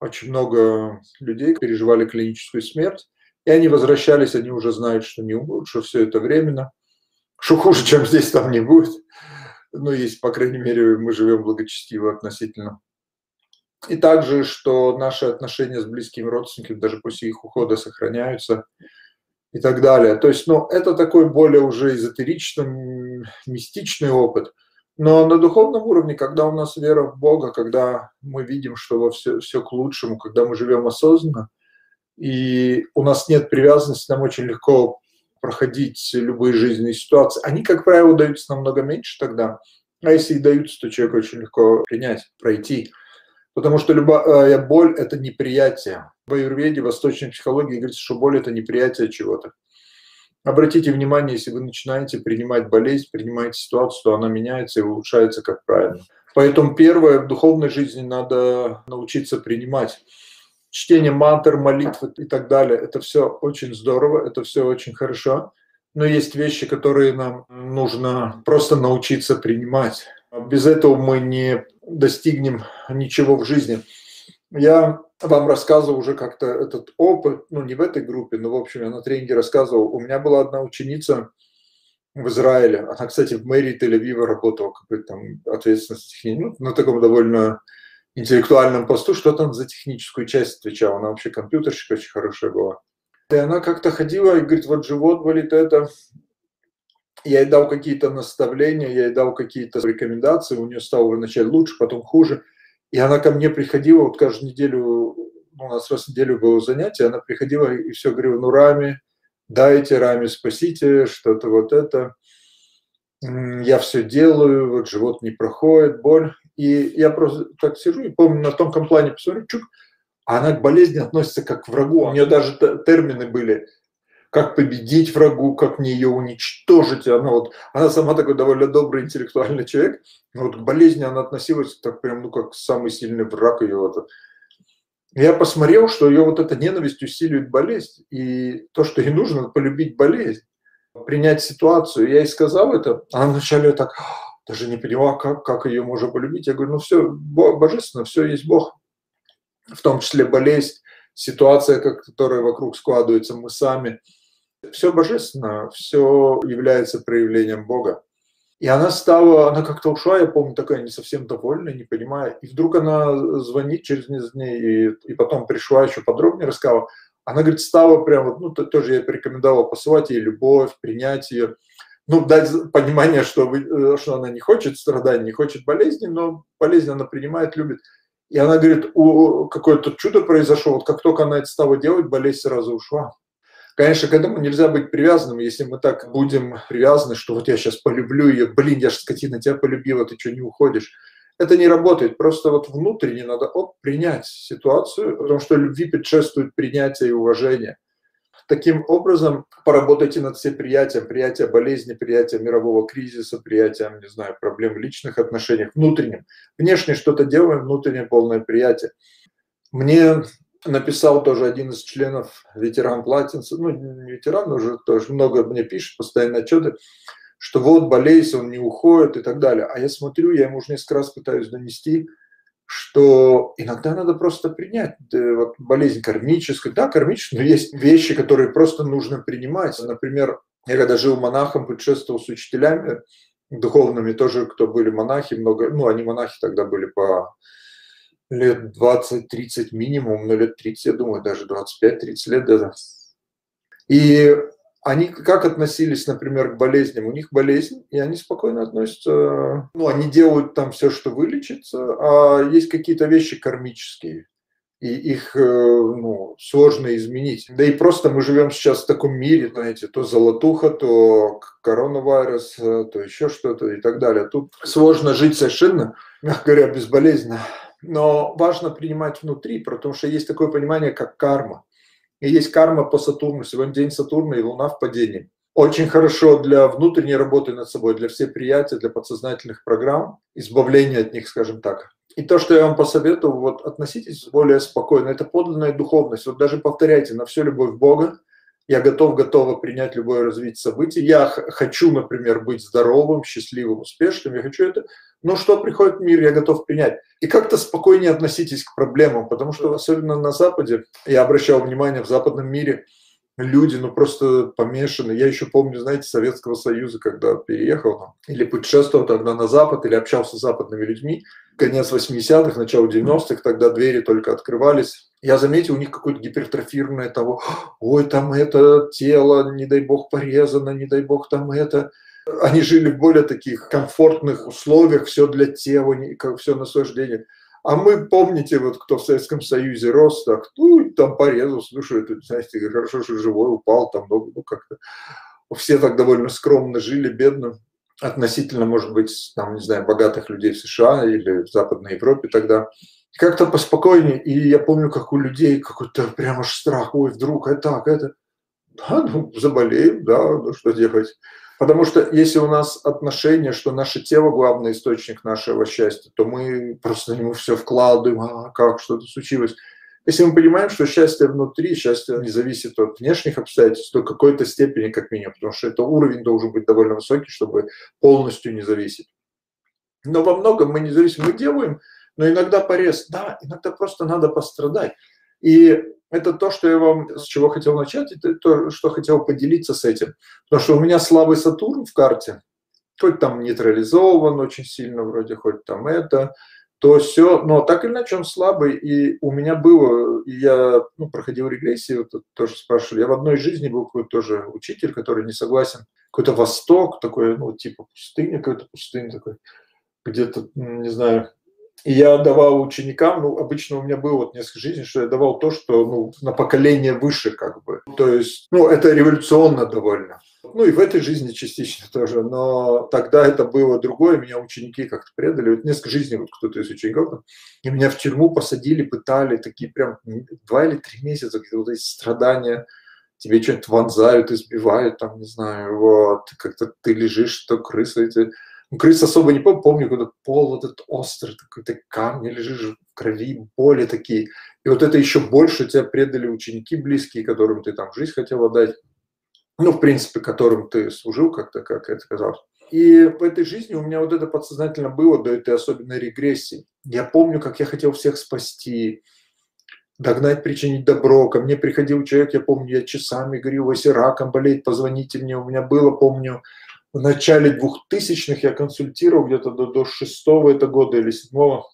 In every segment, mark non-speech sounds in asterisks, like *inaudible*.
очень много людей переживали клиническую смерть, и они возвращались, они уже знают, что не умрут, что все это временно, что хуже, чем здесь, там не будет. Ну, есть, по крайней мере, мы живем благочестиво относительно. И также, что наши отношения с близкими родственниками даже после их ухода сохраняются и так далее. То есть, ну, это такой более уже эзотеричный, мистичный опыт. Но на духовном уровне, когда у нас вера в Бога, когда мы видим, что во все, все к лучшему, когда мы живем осознанно, и у нас нет привязанности, нам очень легко проходить любые жизненные ситуации. Они, как правило, даются намного меньше тогда. А если и даются, то человек очень легко принять, пройти. Потому что любая боль – это неприятие. В аюрведе, восточной психологии говорится, что боль – это неприятие чего-то. Обратите внимание, если вы начинаете принимать болезнь, принимаете ситуацию, то она меняется и улучшается как правильно. Поэтому первое, в духовной жизни надо научиться принимать. Чтение мантр, молитв и так далее, это все очень здорово, это все очень хорошо. Но есть вещи, которые нам нужно просто научиться принимать. Без этого мы не достигнем ничего в жизни. Я вам рассказывал уже как-то этот опыт, ну не в этой группе, но в общем я на тренинге рассказывал. У меня была одна ученица в Израиле. Она, кстати, в мэрии Тель-Авива работала, какой-то там ответственность ну, на таком довольно интеллектуальном посту, что там за техническую часть отвечала. Она вообще компьютерщик очень хорошая была. И она как-то ходила и говорит, вот живот болит это. Я ей дал какие-то наставления, я ей дал какие-то рекомендации, у нее стало вначале лучше, потом хуже. И она ко мне приходила, вот каждую неделю, ну, у нас раз в неделю было занятие, она приходила и все говорила, ну, Рами, дайте, Рами, спасите, что-то вот это. Я все делаю, вот живот не проходит, боль. И я просто так сижу и помню, на тонком плане посмотрю, чук, а она к болезни относится как к врагу. У нее даже термины были – как победить врагу, как мне ее уничтожить. Она, вот, она сама такой довольно добрый интеллектуальный человек, но вот к болезни она относилась так прям, ну, как самый сильный враг ее. Вот. Я посмотрел, что ее вот эта ненависть усиливает болезнь, и то, что ей нужно, полюбить болезнь, принять ситуацию. Я ей сказал это, она вначале так даже не поняла, как, как ее можно полюбить. Я говорю, ну все, божественно, все есть Бог, в том числе болезнь, ситуация, которая вокруг складывается, мы сами – все божественно, все является проявлением Бога. И она стала, она как-то ушла, я помню, такая не совсем довольная, не понимая. И вдруг она звонит через несколько дней, и, и потом пришла еще подробнее, рассказала. Она, говорит, стала прям, ну, тоже я порекомендовал посылать ей любовь, принять ее. Ну, дать понимание, что, вы, э, что она не хочет страданий, не хочет болезни, но болезнь она принимает, любит. И она говорит, какое-то чудо произошло, вот как только она это стала делать, болезнь сразу ушла. Конечно, к этому нельзя быть привязанным, если мы так будем привязаны, что вот я сейчас полюблю ее, блин, я же скотина, тебя полюбила, ты что, не уходишь. Это не работает, просто вот внутренне надо оп, принять ситуацию, потому что любви предшествует принятие и уважение. Таким образом, поработайте над всеприятием, приятие болезни, приятие мирового кризиса, приятием, не знаю, проблем в личных отношениях, внутренним. Внешне что-то делаем, внутреннее полное приятие. Мне написал тоже один из членов ветеран Платинса, ну, не ветеран, уже тоже много мне пишет, постоянно отчеты, что вот болезнь, он не уходит и так далее. А я смотрю, я ему уже несколько раз пытаюсь донести, что иногда надо просто принять. Вот болезнь кармическая, да, кармическая, но есть вещи, которые просто нужно принимать. Например, я когда жил монахом, путешествовал с учителями духовными, тоже кто были монахи, много, ну, они монахи тогда были по лет 20-30 минимум, но лет 30, я думаю, даже 25-30 лет даже. И они как относились, например, к болезням? У них болезнь, и они спокойно относятся, ну, они делают там все, что вылечится, а есть какие-то вещи кармические, и их ну, сложно изменить. Да и просто мы живем сейчас в таком мире, знаете, то золотуха, то коронавирус, то еще что-то и так далее. Тут сложно жить совершенно, мягко говоря, безболезненно. Но важно принимать внутри, потому что есть такое понимание, как карма. И есть карма по Сатурну. Сегодня день Сатурна и Луна в падении. Очень хорошо для внутренней работы над собой, для всех приятия, для подсознательных программ, избавления от них, скажем так. И то, что я вам посоветую, вот относитесь более спокойно. Это подлинная духовность. Вот даже повторяйте на всю любовь Бога, я готов, готова принять любое развитие событий. Я хочу, например, быть здоровым, счастливым, успешным. Я хочу это. Но что приходит в мир, я готов принять. И как-то спокойнее относитесь к проблемам, потому что особенно на Западе, я обращал внимание, в западном мире люди, ну, просто помешаны. Я еще помню, знаете, Советского Союза, когда переехал или путешествовал тогда на Запад, или общался с западными людьми, конец 80-х, начало 90-х, тогда двери только открывались. Я заметил, у них какое-то гипертрофированное того, ой, там это тело, не дай бог, порезано, не дай бог, там это. Они жили в более таких комфортных условиях, все для тела, все наслаждение. А мы, помните, вот кто в Советском Союзе рос, так, ну, там порезался, ну, это, знаете, хорошо, что живой упал, там, ну, ну как-то. Все так довольно скромно жили, бедно относительно, может быть, там, не знаю, богатых людей в США или в Западной Европе тогда. Как-то поспокойнее. И я помню, как у людей какой-то прямо страх. Ой, вдруг это так, это. Да, ну, заболеем, да, ну что делать. Потому что если у нас отношение, что наше тело главный источник нашего счастья, то мы просто него все вкладываем, а как что-то случилось. Если мы понимаем, что счастье внутри, счастье не зависит от внешних обстоятельств, то какой-то степени как минимум, потому что это уровень должен быть довольно высокий, чтобы полностью не зависеть. Но во многом мы не зависим, мы делаем, но иногда порез, да, иногда просто надо пострадать. И это то, что я вам, с чего хотел начать, это то, что хотел поделиться с этим. Потому что у меня слабый Сатурн в карте, хоть там нейтрализован очень сильно, вроде хоть там это, то все, но так или иначе он слабый, и у меня было, и я ну, проходил регрессии, вот тоже спрашивали, я в одной жизни был какой-то тоже учитель, который не согласен, какой-то восток, такой, ну, типа пустыня, какой-то пустыня такой, где-то, не знаю, я давал ученикам, ну, обычно у меня было вот несколько жизней, что я давал то, что ну, на поколение выше как бы. То есть, ну, это революционно довольно. Ну, и в этой жизни частично *laughs* тоже. Но тогда это было другое. Меня ученики как-то предали. Вот несколько жизней, вот кто-то из учеников, и меня в тюрьму посадили, пытали, такие прям два или три месяца, где вот эти страдания, тебе что-нибудь вонзают, избивают, там, не знаю, вот, как-то ты лежишь, что крысы эти крыс особо не помню, помню, когда пол вот этот острый, такой-то камни лежишь в крови, боли такие. И вот это еще больше тебя предали ученики близкие, которым ты там жизнь хотел отдать. Ну, в принципе, которым ты служил как-то, как это казалось. И в этой жизни у меня вот это подсознательно было до этой особенной регрессии. Я помню, как я хотел всех спасти, догнать, причинить добро. Ко мне приходил человек, я помню, я часами говорил, если раком болеет, позвоните мне. У меня было, помню, в начале двухтысячных я консультировал где-то до, до шестого это года или седьмого.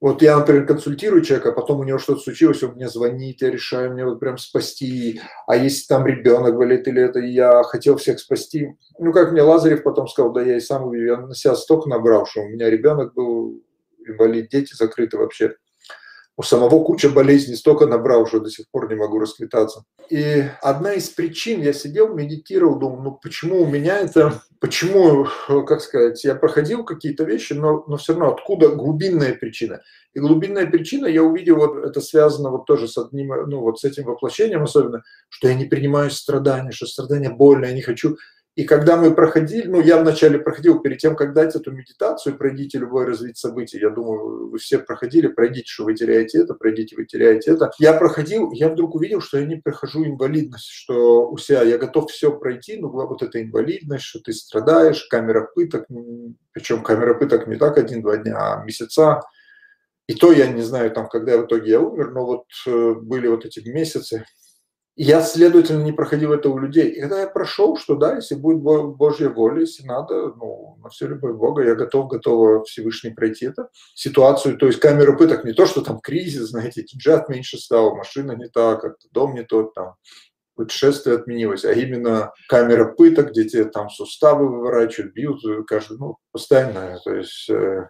Вот я, например, консультирую человека, а потом у него что-то случилось, он мне звонит, я решаю мне вот прям спасти. А если там ребенок болит или это, я хотел всех спасти. Ну, как мне Лазарев потом сказал, да я и сам я на себя столько набрал, что у меня ребенок был инвалид, дети закрыты вообще у самого куча болезней столько набрал, что до сих пор не могу расквитаться. И одна из причин, я сидел, медитировал, думал, ну почему у меня это, почему, как сказать, я проходил какие-то вещи, но, но все равно откуда глубинная причина. И глубинная причина, я увидел, вот это связано вот тоже с одним, ну вот с этим воплощением особенно, что я не принимаю страдания, что страдания больно, я не хочу и когда мы проходили, ну, я вначале проходил, перед тем, как дать эту медитацию, пройдите любое развитие событий, я думаю, вы все проходили, пройдите, что вы теряете это, пройдите, вы теряете это. Я проходил, я вдруг увидел, что я не прохожу инвалидность, что у себя я готов все пройти, но вот эта инвалидность, что ты страдаешь, камера пыток, причем камера пыток не так один-два дня, а месяца. И то я не знаю, там, когда в итоге я умер, но вот э, были вот эти месяцы, я, следовательно, не проходил это у людей. И когда я прошел, что да, если будет Божья воля, если надо, ну, на все любовь Бога, я готов, готова Всевышний пройти это ситуацию. То есть камера пыток не то, что там кризис, знаете, джат меньше стал, машина не так, дом не тот, там, путешествие отменилось, а именно камера пыток, где тебе там суставы выворачивают, бьют каждый, ну, постоянно, то есть э,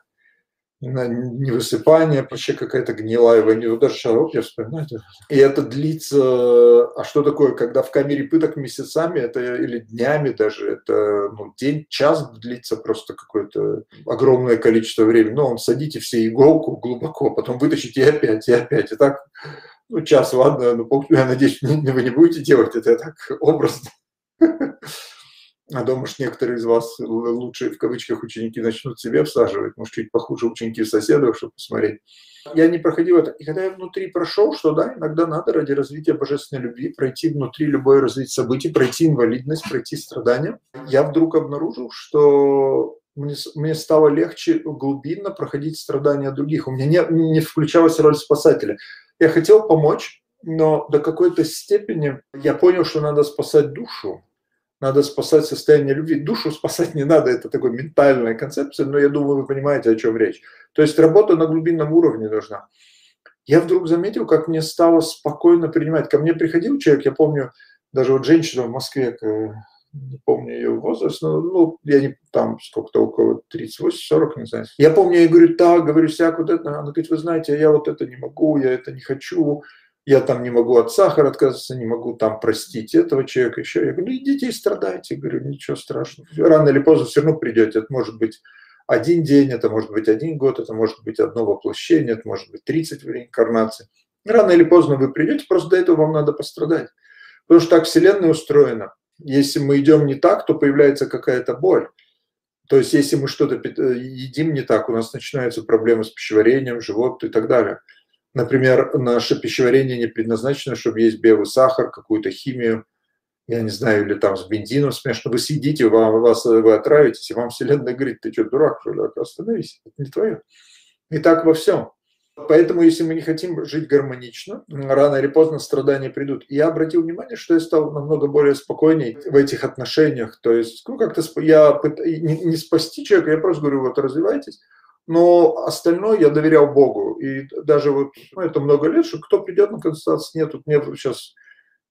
невысыпание, вообще какая-то гнилая ванила, даже шаров я вспоминаю. И это длится, а что такое, когда в камере пыток месяцами, это или днями даже, это ну, день, час длится просто какое-то огромное количество времени. Но он садите все иголку глубоко, потом вытащите и опять, и опять. И так, ну, час, ладно, ну, я надеюсь, *laughs* вы не будете делать это, я так образно. *laughs* А то, может, некоторые из вас лучшие, в кавычках, ученики начнут себе всаживать, может, чуть похуже ученики соседов, чтобы посмотреть. Я не проходил это. И когда я внутри прошел, что да, иногда надо ради развития божественной любви пройти внутри любое развитие событий, пройти инвалидность, пройти страдания, я вдруг обнаружил, что мне, мне стало легче глубинно проходить страдания других. У меня не, не включалась роль спасателя. Я хотел помочь, но до какой-то степени я понял, что надо спасать душу, надо спасать состояние любви. Душу спасать не надо, это такая ментальная концепция, но я думаю, вы понимаете, о чем речь. То есть работа на глубинном уровне должна. Я вдруг заметил, как мне стало спокойно принимать. Ко мне приходил человек, я помню, даже вот женщина в Москве, не помню ее возраст, но ну, я не там сколько-то, около 38-40, не знаю. Я помню, я говорю, так, говорю, всяк вот это. Она говорит, вы знаете, я вот это не могу, я это не хочу, я там не могу от сахара отказаться, не могу там простить этого человека, еще. Я говорю, ну идите и страдайте, говорю, ничего страшного. Рано или поздно все равно придете, это может быть один день, это может быть один год, это может быть одно воплощение, это может быть 30 в реинкарнации. Рано или поздно вы придете, просто до этого вам надо пострадать. Потому что так Вселенная устроена. Если мы идем не так, то появляется какая-то боль. То есть, если мы что-то едим не так, у нас начинаются проблемы с пищеварением, живот и так далее. Например, наше пищеварение не предназначено, чтобы есть белый сахар, какую-то химию, я не знаю, или там с бензином смешно. Вы съедите, вам, вас, вы отравитесь, и вам Вселенная говорит, ты что, дурак, что ли? Остановись, это не твое. И так во всем. Поэтому, если мы не хотим жить гармонично, рано или поздно страдания придут. И я обратил внимание, что я стал намного более спокойней в этих отношениях. То есть, ну, как-то я не, не спасти человека, я просто говорю, вот развивайтесь, но остальное я доверял Богу. И даже вот, ну, это много лет, что кто придет на консультацию, нет, тут мне сейчас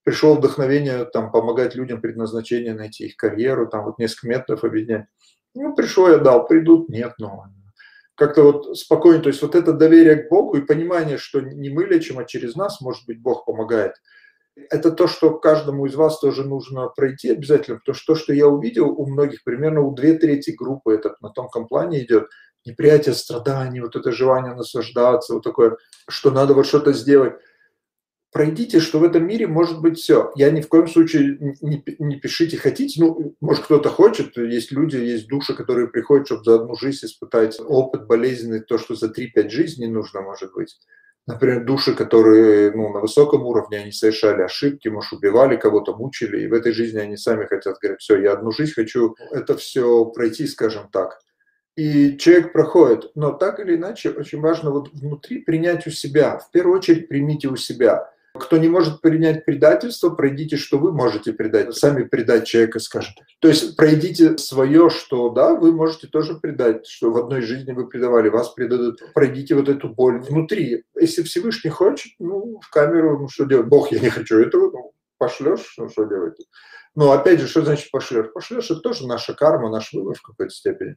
пришло вдохновение там помогать людям предназначение найти их карьеру, там вот несколько методов объединять. Ну, пришло, я дал, придут, нет, но как-то вот спокойно, то есть вот это доверие к Богу и понимание, что не мы лечим, а через нас, может быть, Бог помогает. Это то, что каждому из вас тоже нужно пройти обязательно, потому что то, что я увидел у многих, примерно у две трети группы, это на тонком плане идет, неприятие страданий, вот это желание наслаждаться, вот такое, что надо вот что-то сделать. Пройдите, что в этом мире может быть все. Я ни в коем случае не, не пишите хотите. Ну, может, кто-то хочет. Есть люди, есть души, которые приходят, чтобы за одну жизнь испытать опыт болезненный, то, что за 3-5 жизней нужно, может быть. Например, души, которые ну, на высоком уровне, они совершали ошибки, может, убивали кого-то, мучили, и в этой жизни они сами хотят, говорят, все, я одну жизнь хочу это все пройти, скажем так и человек проходит. Но так или иначе, очень важно вот внутри принять у себя. В первую очередь примите у себя. Кто не может принять предательство, пройдите, что вы можете предать. Сами предать человека, скажем. То есть пройдите свое, что да, вы можете тоже предать, что в одной жизни вы предавали, вас предадут. Пройдите вот эту боль внутри. Если Всевышний хочет, ну, в камеру, ну, что делать? Бог, я не хочу этого, ну, пошлешь, ну, что делать? Но опять же, что значит пошлешь? Пошлешь, это тоже наша карма, наш выбор в какой-то степени.